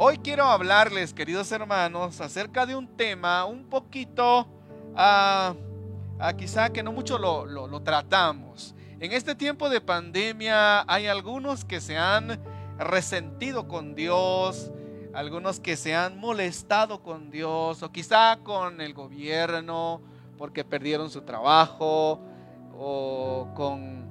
Hoy quiero hablarles, queridos hermanos, acerca de un tema un poquito, ah, ah, quizá que no mucho lo, lo tratamos. En este tiempo de pandemia hay algunos que se han resentido con Dios, algunos que se han molestado con Dios o quizá con el gobierno porque perdieron su trabajo o con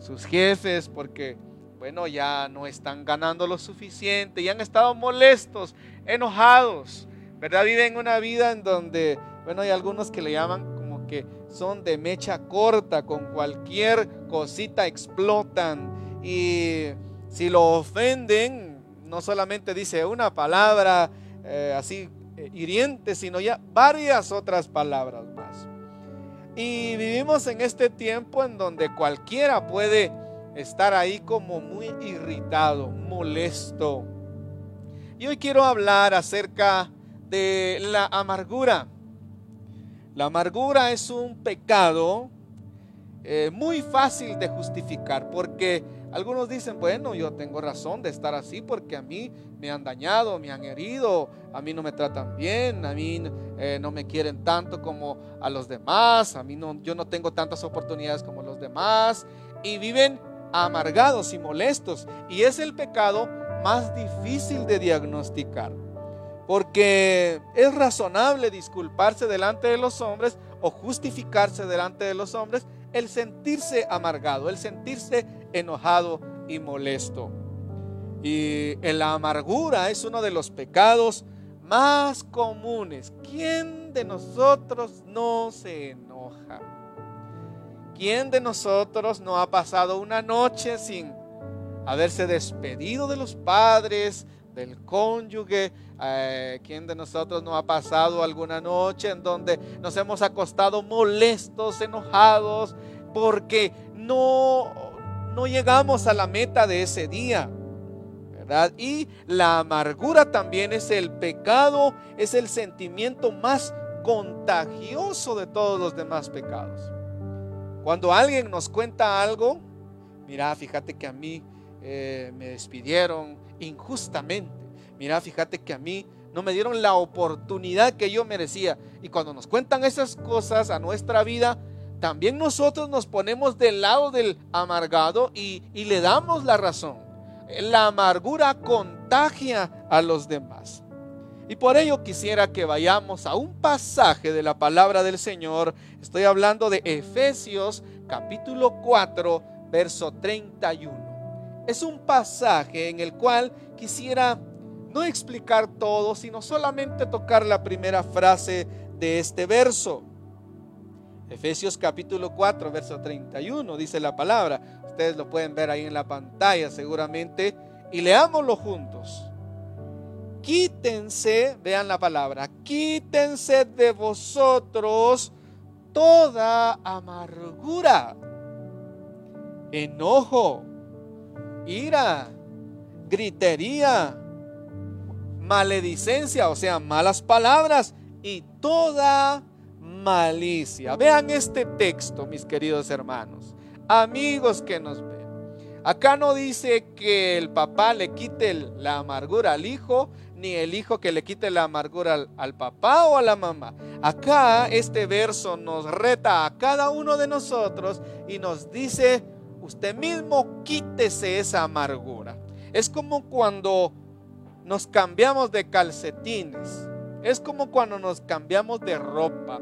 sus jefes porque bueno, ya no están ganando lo suficiente y han estado molestos, enojados, ¿verdad? Viven una vida en donde, bueno, hay algunos que le llaman como que son de mecha corta, con cualquier cosita explotan y si lo ofenden, no solamente dice una palabra eh, así eh, hiriente, sino ya varias otras palabras más. Y vivimos en este tiempo en donde cualquiera puede estar ahí como muy irritado, molesto. Y hoy quiero hablar acerca de la amargura. La amargura es un pecado eh, muy fácil de justificar porque algunos dicen, bueno, yo tengo razón de estar así porque a mí me han dañado, me han herido, a mí no me tratan bien, a mí eh, no me quieren tanto como a los demás, a mí no, yo no tengo tantas oportunidades como los demás y viven amargados y molestos. Y es el pecado más difícil de diagnosticar. Porque es razonable disculparse delante de los hombres o justificarse delante de los hombres el sentirse amargado, el sentirse enojado y molesto. Y la amargura es uno de los pecados más comunes. ¿Quién de nosotros no se enoja? ¿Quién de nosotros no ha pasado una noche sin haberse despedido de los padres, del cónyuge? Eh, ¿Quién de nosotros no ha pasado alguna noche en donde nos hemos acostado molestos, enojados, porque no, no llegamos a la meta de ese día? ¿verdad? Y la amargura también es el pecado, es el sentimiento más contagioso de todos los demás pecados. Cuando alguien nos cuenta algo, mira, fíjate que a mí eh, me despidieron injustamente. Mira, fíjate que a mí no me dieron la oportunidad que yo merecía. Y cuando nos cuentan esas cosas a nuestra vida, también nosotros nos ponemos del lado del amargado y, y le damos la razón. La amargura contagia a los demás. Y por ello quisiera que vayamos a un pasaje de la palabra del Señor. Estoy hablando de Efesios capítulo 4, verso 31. Es un pasaje en el cual quisiera no explicar todo, sino solamente tocar la primera frase de este verso. Efesios capítulo 4, verso 31, dice la palabra. Ustedes lo pueden ver ahí en la pantalla seguramente. Y leámoslo juntos quítense, vean la palabra, quítense de vosotros toda amargura, enojo, ira, gritería, maledicencia, o sea, malas palabras y toda malicia. Vean este texto, mis queridos hermanos, amigos que nos ven. Acá no dice que el papá le quite la amargura al hijo, ni el hijo que le quite la amargura al, papá o a la mamá. Acá este verso nos reta a cada uno de nosotros y nos dice, usted mismo quítese esa amargura. Es como cuando nos cambiamos de calcetines. Es como cuando nos cambiamos de ropa.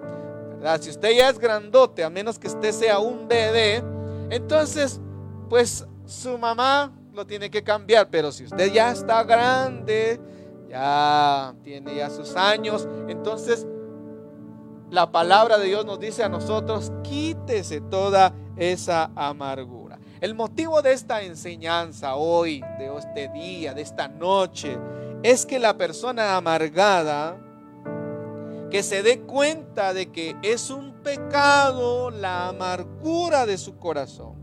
Si usted ya es grandote, a menos que usted sea un bebé, entonces, pues su mamá lo tiene que cambiar. Pero si usted ya está grande, ya tiene ya sus años. Entonces, la palabra de Dios nos dice a nosotros, quítese toda esa amargura. El motivo de esta enseñanza hoy, de este día, de esta noche, es que la persona amargada, que se dé cuenta de que es un pecado la amargura de su corazón.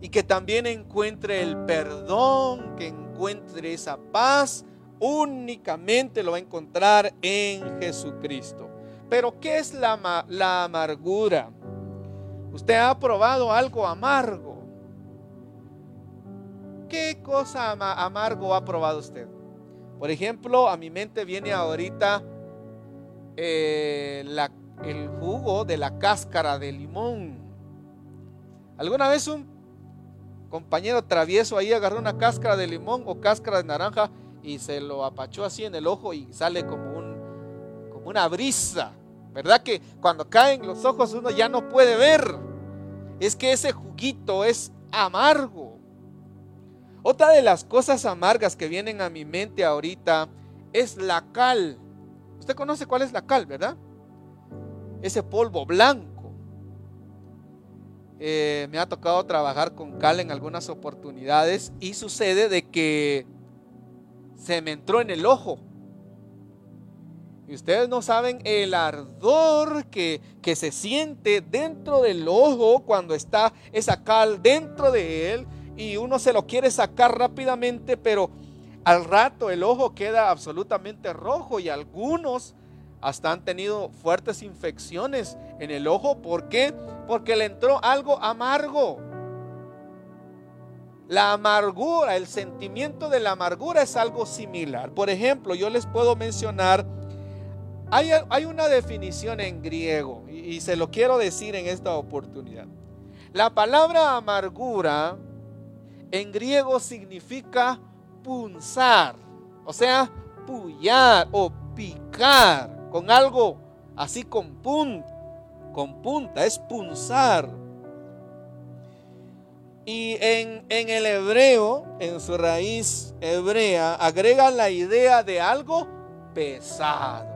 Y que también encuentre el perdón, que encuentre esa paz únicamente lo va a encontrar en Jesucristo. Pero ¿qué es la, la amargura? Usted ha probado algo amargo. ¿Qué cosa amargo ha probado usted? Por ejemplo, a mi mente viene ahorita eh, el jugo de la cáscara de limón. ¿Alguna vez un compañero travieso ahí agarró una cáscara de limón o cáscara de naranja y se lo apachó así en el ojo y sale como, un, como una brisa? ¿Verdad que cuando caen los ojos uno ya no puede ver? Es que ese juguito es amargo. Otra de las cosas amargas que vienen a mi mente ahorita es la cal. Usted conoce cuál es la cal, ¿verdad? Ese polvo blanco. Eh, me ha tocado trabajar con cal en algunas oportunidades y sucede de que se me entró en el ojo. Y ustedes no saben el ardor que, que se siente dentro del ojo cuando está esa cal dentro de él y uno se lo quiere sacar rápidamente, pero al rato el ojo queda absolutamente rojo y algunos hasta han tenido fuertes infecciones en el ojo. ¿Por qué? Porque le entró algo amargo. La amargura, el sentimiento de la amargura es algo similar. Por ejemplo, yo les puedo mencionar, hay, hay una definición en griego y, se lo quiero decir en esta oportunidad. La palabra amargura en griego significa punzar, o sea, pullar o picar con algo así con punta, con punta, es punzar. Y en, en, el hebreo, en su raíz hebrea, agrega la idea de algo pesado.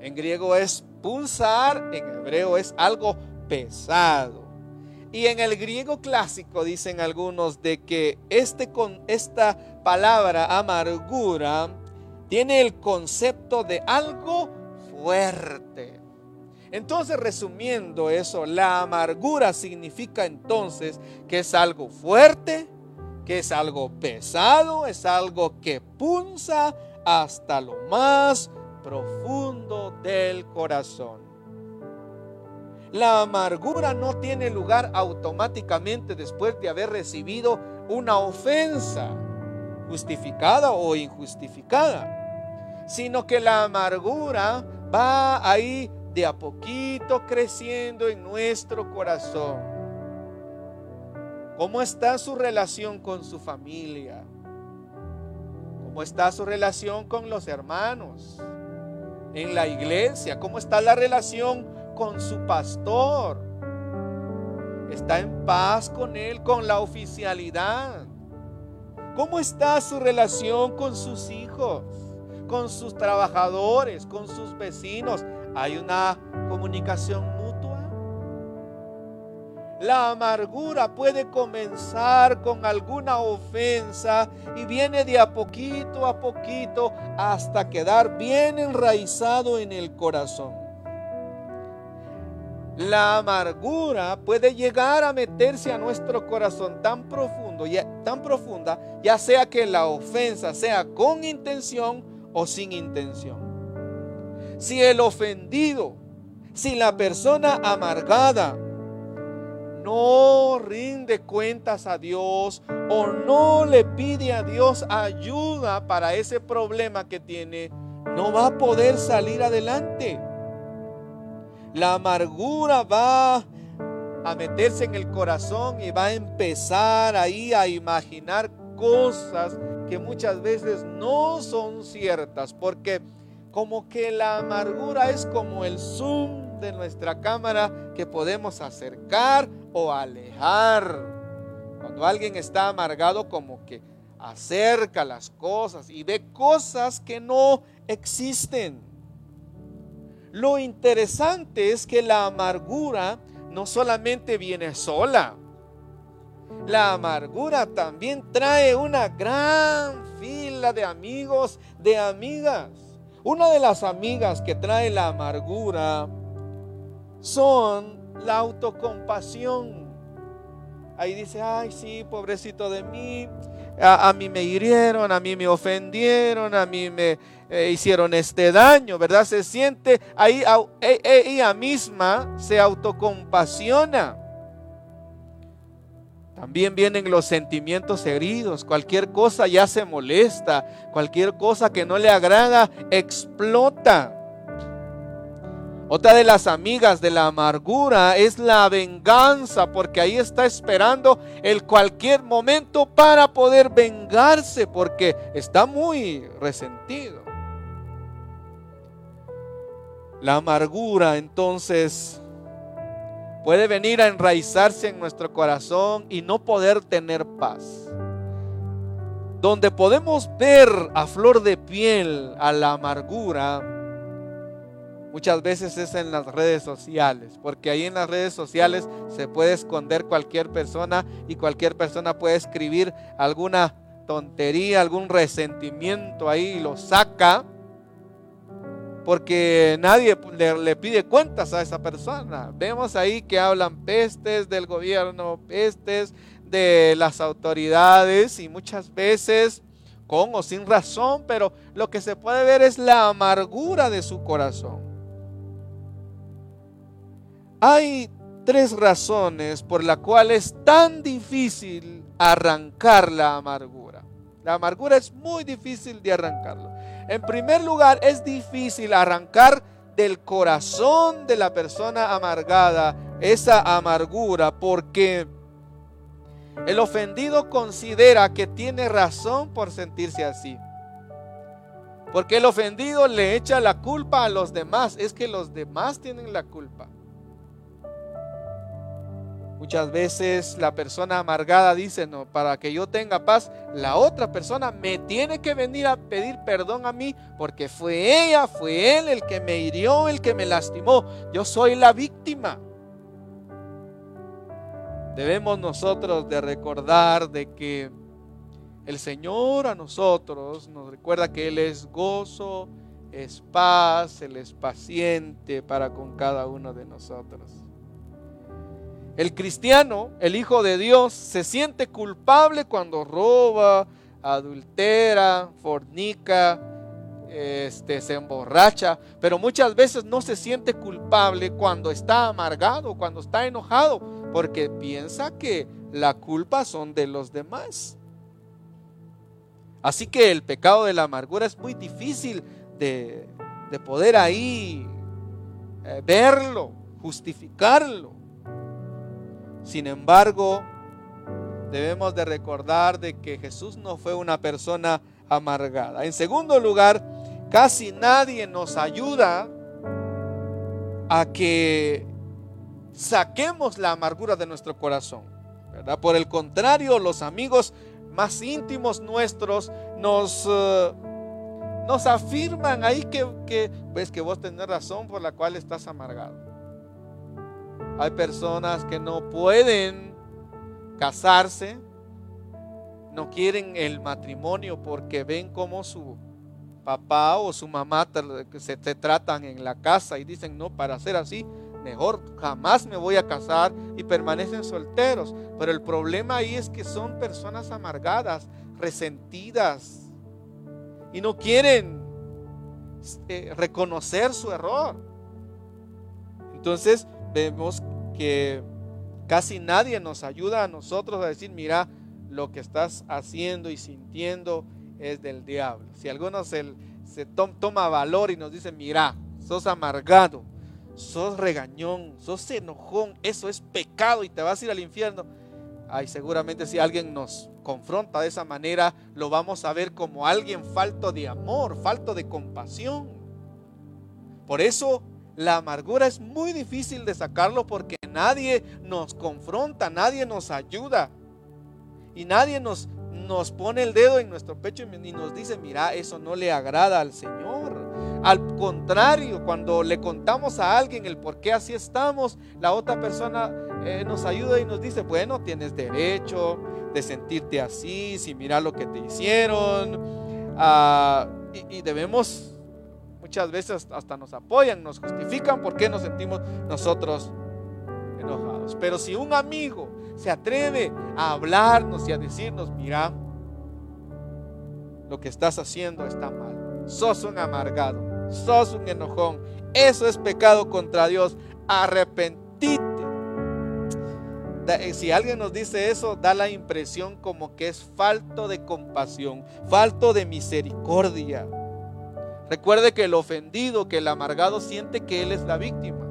En griego es punzar, en hebreo es algo pesado. Y en el griego clásico dicen algunos de que este con esta palabra amargura tiene el concepto de algo fuerte. Entonces, resumiendo eso, la amargura significa entonces que es algo fuerte, que es algo pesado, es algo que punza hasta lo más profundo del corazón. La amargura no tiene lugar automáticamente después de haber recibido una ofensa, justificada o injustificada, sino que la amargura va ahí de a poquito creciendo en nuestro corazón. ¿Cómo está su relación con su familia? ¿Cómo está su relación con los hermanos? En la iglesia, ¿cómo está la relación con su pastor. Está en paz con él, con la oficialidad. ¿Cómo está su relación con sus hijos, con sus trabajadores, con sus vecinos? ¿Hay una comunicación mutua? La amargura puede comenzar con alguna ofensa y viene de a poquito a poquito hasta quedar bien enraizado en el corazón. La amargura puede llegar a meterse a nuestro corazón tan profundo, tan profunda, ya sea que la ofensa sea con intención o sin intención. Si el ofendido, si la persona amargada no rinde cuentas a Dios o no le pide a Dios ayuda para ese problema que tiene, no va a poder salir adelante. La amargura va a meterse en el corazón y va a empezar ahí a imaginar cosas que muchas veces no son ciertas, porque como que la amargura es como el zoom de nuestra cámara que podemos acercar o alejar. Cuando alguien está amargado, como que acerca las cosas y ve cosas que no existen. Lo interesante es que la amargura no solamente viene sola, la amargura también trae una gran fila de amigos, de amigas. Una de las amigas que trae la amargura son la autocompasión. Ahí dice, ay, sí, pobrecito de mí, a, mí me hirieron, a mí me ofendieron, a mí me eh, hicieron este daño, ¿verdad? Se siente ahí, e, e, ella misma se autocompasiona. También vienen los sentimientos heridos. Cualquier cosa ya se molesta. Cualquier cosa que no le agrada explota. Otra de las amigas de la amargura es la venganza, porque ahí está esperando el cualquier momento para poder vengarse, porque está muy resentido. La amargura entonces puede venir a enraizarse en nuestro corazón y no poder tener paz. Donde podemos ver a flor de piel a la amargura, muchas veces es en las redes sociales, porque ahí en las redes sociales se puede esconder cualquier persona y cualquier persona puede escribir alguna tontería, algún resentimiento ahí y lo saca, porque nadie le, pide cuentas a esa persona. Vemos ahí que hablan pestes del gobierno, pestes de las autoridades y muchas veces con o sin razón, pero lo que se puede ver es la amargura de su corazón. Hay tres razones por las cuales es tan difícil arrancar la amargura. La amargura es muy difícil de arrancarlo. En primer lugar, es difícil arrancar del corazón de la persona amargada esa amargura porque el ofendido considera que tiene razón por sentirse así. Porque el ofendido le echa la culpa a los demás. Es que los demás tienen la culpa. Muchas veces la persona amargada dice, no, para que yo tenga paz, la otra persona me tiene que venir a pedir perdón a mí porque fue ella, fue él el que me hirió, el que me lastimó. Yo soy la víctima. Debemos nosotros de recordar de que el Señor a nosotros nos recuerda que Él es gozo, es paz, Él es paciente para con cada uno de nosotros. El cristiano, el Hijo de Dios, se siente culpable cuando roba, adultera, fornica, este, se emborracha, pero muchas veces no se siente culpable cuando está amargado, cuando está enojado, porque piensa que la culpa son de los demás. Así que el pecado de la amargura es muy difícil de, poder ahí eh, verlo, justificarlo. Sin embargo, debemos de recordar de que Jesús no fue una persona amargada. En segundo lugar, casi nadie nos ayuda a que saquemos la amargura de nuestro corazón. Por el contrario, los amigos más íntimos nuestros nos, eh, nos afirman ahí que, que, ves que vos tenés razón por la cual estás amargado. Hay personas que no pueden casarse, no quieren el matrimonio porque ven como su papá o su mamá se, se tratan en la casa y dicen, no, para ser así, mejor jamás me voy a casar y permanecen solteros. Pero el problema ahí es que son personas amargadas, resentidas y no quieren eh, reconocer su error. Entonces vemos que casi nadie nos ayuda a nosotros a decir, mira, lo que estás haciendo y sintiendo es del diablo. Si alguno se, se toma valor y nos dice, mira, sos amargado, sos regañón, sos enojón, eso es pecado y te vas a ir al infierno. Ay, seguramente si alguien nos confronta de esa manera, lo vamos a ver como alguien falto de amor, falto de compasión. Por eso la amargura es muy difícil de sacarlo porque nadie nos confronta, nadie nos ayuda. Y nadie nos, nos pone el dedo en nuestro pecho y nos dice, mira, eso no le agrada al Señor. Al contrario, cuando le contamos a alguien el por qué así estamos, la otra persona eh, nos ayuda y nos dice, bueno, tienes derecho de sentirte así, si mira lo que te hicieron. Ah, y debemos muchas veces hasta nos apoyan, nos justifican por qué nos sentimos nosotros enojados. Pero si un amigo se atreve a hablarnos y a decirnos, mira, lo que estás haciendo está mal, sos un amargado, sos un enojón, eso es pecado contra Dios, arrepentite. eh, si alguien nos dice eso, da la impresión como que es falto de compasión, falto de misericordia. Recuerde que el ofendido, que el amargado siente que él es la víctima.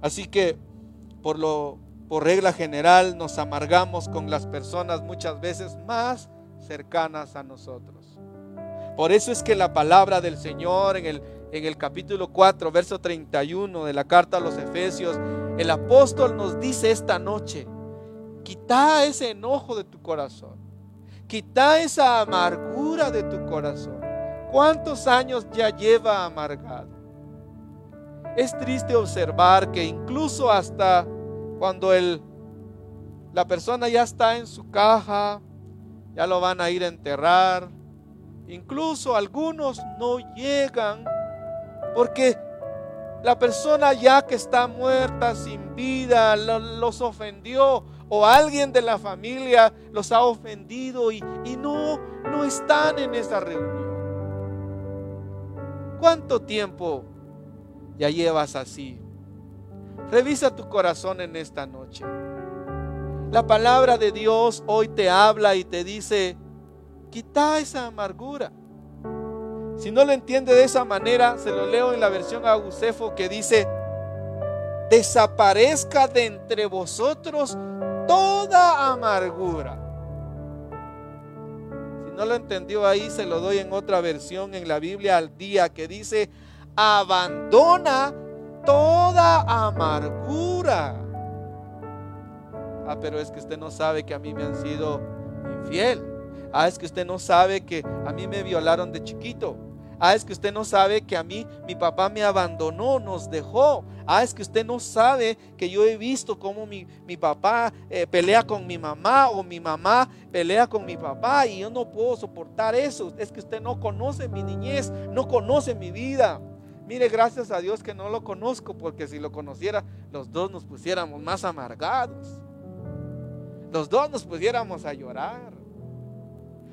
Así que por lo por regla general nos amargamos con las personas muchas veces más cercanas a nosotros. Por eso es que la palabra del Señor en el, en el capítulo 4, verso 31 de la carta a los Efesios, el apóstol nos dice esta noche, quita ese enojo de tu corazón, quita esa amargura de tu corazón. ¿Cuántos años ya lleva amargado? Es triste observar que incluso hasta cuando el, la persona ya está en su caja, ya lo van a ir a enterrar, incluso algunos no llegan porque la persona ya que está muerta, sin vida, los ofendió o alguien de la familia los ha ofendido y, y no, no están en esa reunión. ¿Cuánto tiempo ya llevas así? Revisa tu corazón en esta noche. La palabra de Dios hoy te habla y te dice, quita esa amargura. Si no lo entiende de esa manera, se lo leo en la versión Agusefo que dice, desaparezca de entre vosotros toda amargura. Si no lo entendió ahí, se lo doy en otra versión en la Biblia al día que dice, abandona toda amargura. Ah, pero es que usted no sabe que a mí me han sido infiel. Ah, es que usted no sabe que a mí me violaron de chiquito. Ah, es que usted no sabe que a mí mi papá me abandonó, nos dejó. Ah, es que usted no sabe que yo he visto cómo mi, papá eh, pelea con mi mamá o mi mamá pelea con mi papá y yo no puedo soportar eso. Es que usted no conoce mi niñez, no conoce mi vida. Mire, gracias a Dios que no lo conozco, porque si lo conociera, los dos nos pusiéramos más amargados. Los dos nos pusiéramos a llorar.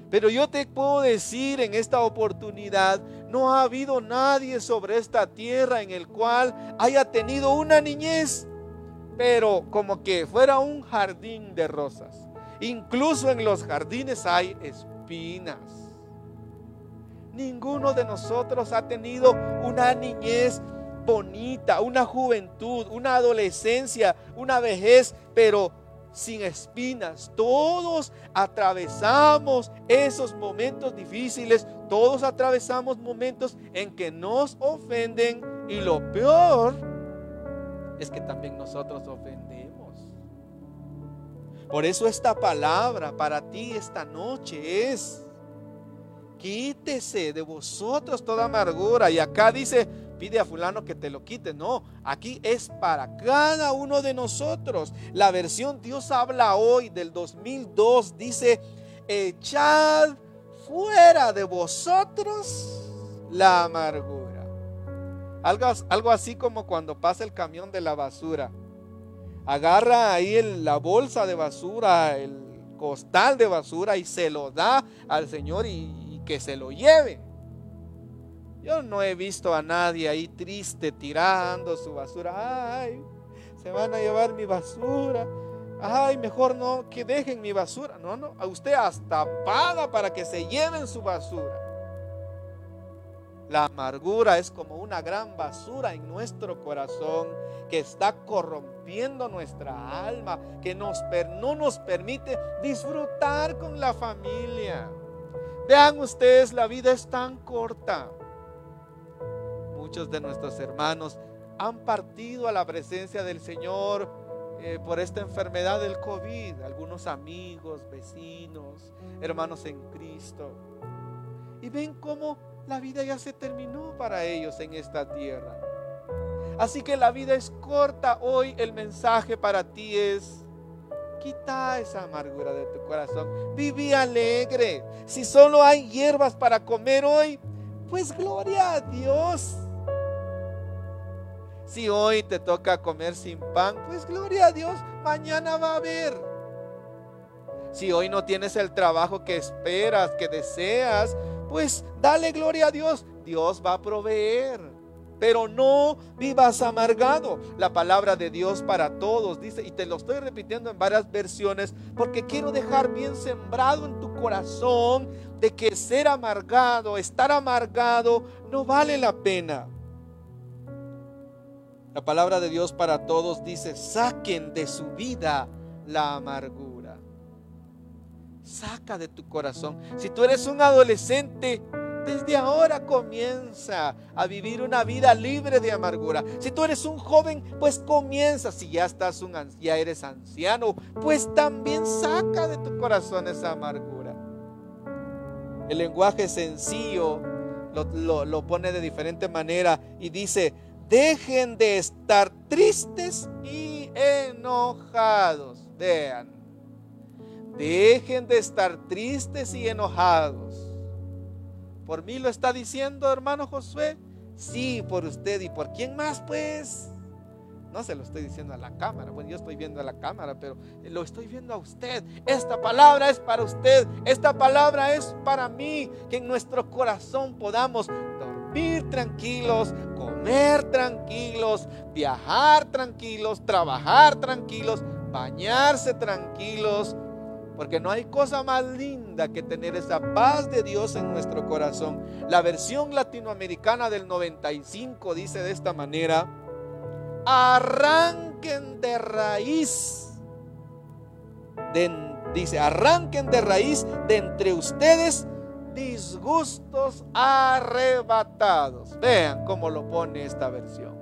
Pero yo te puedo decir en esta oportunidad, no ha habido nadie sobre esta tierra en el cual haya tenido una niñez, pero como que fuera un jardín de rosas. Incluso en los jardines hay espinas. Ninguno de nosotros ha tenido una niñez bonita, una juventud, una adolescencia, una vejez, pero sin espinas. Todos atravesamos esos momentos difíciles, todos atravesamos momentos en que nos ofenden y lo peor es que también nosotros ofendemos. Por eso esta palabra para ti esta noche es, quítese de vosotros toda amargura. Y acá dice, pide a fulano que te lo quite. No, aquí es para cada uno de nosotros. La versión Dios habla hoy del 2002 dice, echad fuera de vosotros la amargura. Algo, algo así como cuando pasa el camión de la basura. Agarra ahí la bolsa de basura, el costal de basura y se lo da al Señor y que se lo lleve. Yo no he visto a nadie ahí triste tirando su basura. Ay, se van a llevar mi basura. Ay, mejor no, que dejen mi basura. No, no, a usted hasta paga para que se lleven su basura. La amargura es como una gran basura en nuestro corazón que está corrompiendo nuestra alma, que no nos permite disfrutar con la familia. Vean ustedes, la vida es tan corta muchos de nuestros hermanos han partido a la presencia del Señor eh, por esta enfermedad del COVID. Algunos amigos, vecinos, hermanos en Cristo. Y ven cómo la vida ya se terminó para ellos en esta tierra. Así que la vida es corta. Hoy el mensaje para ti es, quita esa amargura de tu corazón. Viví alegre. Si solo hay hierbas para comer hoy, pues gloria a Dios. Si hoy te toca comer sin pan, pues gloria a Dios, mañana va a haber. Si hoy no tienes el trabajo que esperas, que deseas, pues dale gloria a Dios. Dios va a proveer. pero no vivas amargado. La palabra de Dios para todos dice, y te lo estoy repitiendo en varias versiones, porque quiero dejar bien sembrado en tu corazón de que ser amargado, estar amargado, no vale la pena. La palabra de Dios para todos dice, saquen de su vida la amargura. Saca de tu corazón. Si tú eres un adolescente, desde ahora comienza a vivir una vida libre de amargura. Si tú eres un joven, pues comienza. Si ya estás un ya eres anciano, pues también saca de tu corazón esa amargura. El lenguaje sencillo lo, lo pone de diferente manera y dice, dejen de estar tristes y enojados. Vean, dejen de estar tristes y enojados ¿Por mí lo está diciendo, hermano Josué? Sí, por usted. ¿Y por quién más, pues? No se lo estoy diciendo a la cámara. Bueno, yo estoy viendo a la cámara, pero lo estoy viendo a usted. Esta palabra es para usted. Esta palabra es para mí. Que en nuestro corazón podamos dormir tranquilos, comer tranquilos, viajar tranquilos, trabajar tranquilos, bañarse tranquilos, porque no hay cosa más linda que tener esa paz de Dios en nuestro corazón. La versión latinoamericana del 95 dice de esta manera, arranquen de raíz, dice, arranquen de raíz de entre ustedes disgustos arrebatados. Vean cómo lo pone esta versión.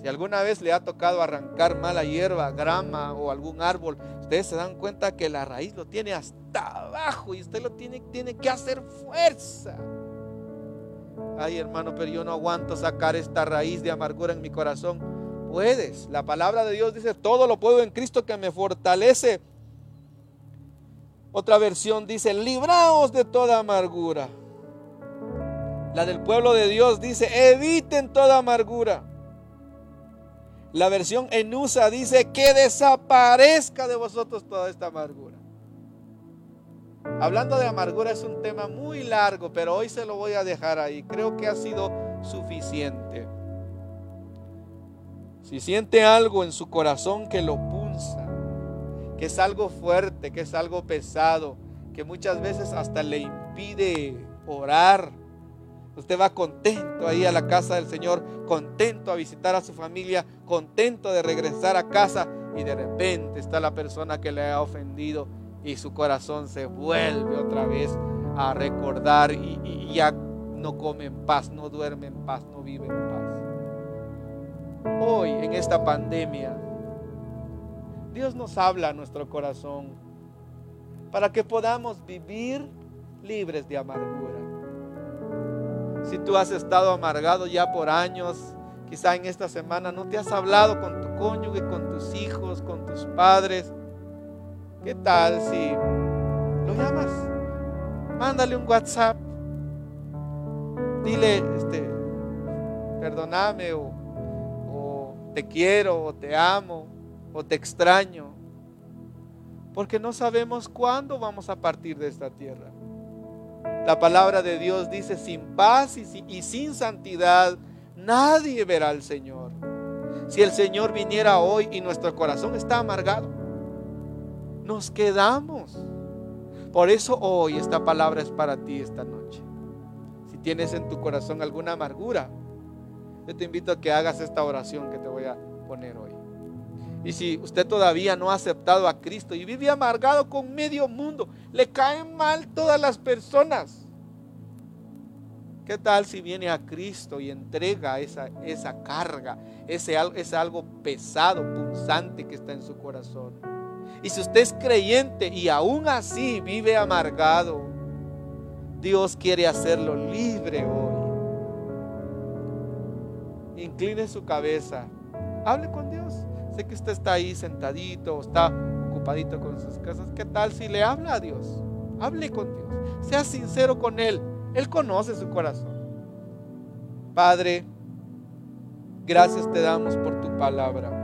Si alguna vez le ha tocado arrancar mala hierba, grama o algún árbol, ustedes se dan cuenta que la raíz lo tiene hasta abajo y usted lo tiene, tiene que hacer fuerza. Ay hermano, pero yo no aguanto sacar esta raíz de amargura en mi corazón. Puedes. La palabra de Dios dice, todo lo puedo en Cristo que me fortalece. Otra versión dice, libraos de toda amargura. La del pueblo de Dios dice, eviten toda amargura. La versión en USA dice que desaparezca de vosotros toda esta amargura. Hablando de amargura es un tema muy largo, pero hoy se lo voy a dejar ahí. Creo que ha sido suficiente. Si siente algo en su corazón que lo pulsa, que es algo fuerte, que es algo pesado, que muchas veces hasta le impide orar, Usted va contento ahí a la casa del Señor, contento a visitar a su familia, contento de regresar a casa y de repente está la persona que le ha ofendido y su corazón se vuelve otra vez a recordar y, ya no come en paz, no duerme en paz, no vive en paz. Hoy en esta pandemia, Dios nos habla a nuestro corazón para que podamos vivir libres de amargura. Si tú has estado amargado ya por años, quizá en esta semana no te has hablado con tu cónyuge, con tus hijos, con tus padres. ¿Qué tal si lo llamas? Mándale un WhatsApp. Dile, este, perdóname o, o te quiero o te amo o te extraño. Porque no sabemos cuándo vamos a partir de esta tierra. La palabra de Dios dice, sin paz y, sin santidad, nadie verá al Señor. Si el Señor viniera hoy y nuestro corazón está amargado, nos quedamos. Por eso hoy esta palabra es para ti esta noche. Si tienes en tu corazón alguna amargura, yo te invito a que hagas esta oración que te voy a poner hoy. Y si usted todavía no ha aceptado a Cristo y vive amargado con medio mundo, le caen mal todas las personas. ¿Qué tal si viene a Cristo y entrega esa, esa carga, ese, ese algo pesado, punzante que está en su corazón? Y si usted es creyente y aún así vive amargado, Dios quiere hacerlo libre hoy. Incline su cabeza, hable con Dios que usted está ahí sentadito, está ocupadito con sus cosas. ¿Qué tal si le habla a Dios? Hable con Dios. Sea sincero con Él. Él conoce su corazón. Padre, gracias te damos por tu palabra.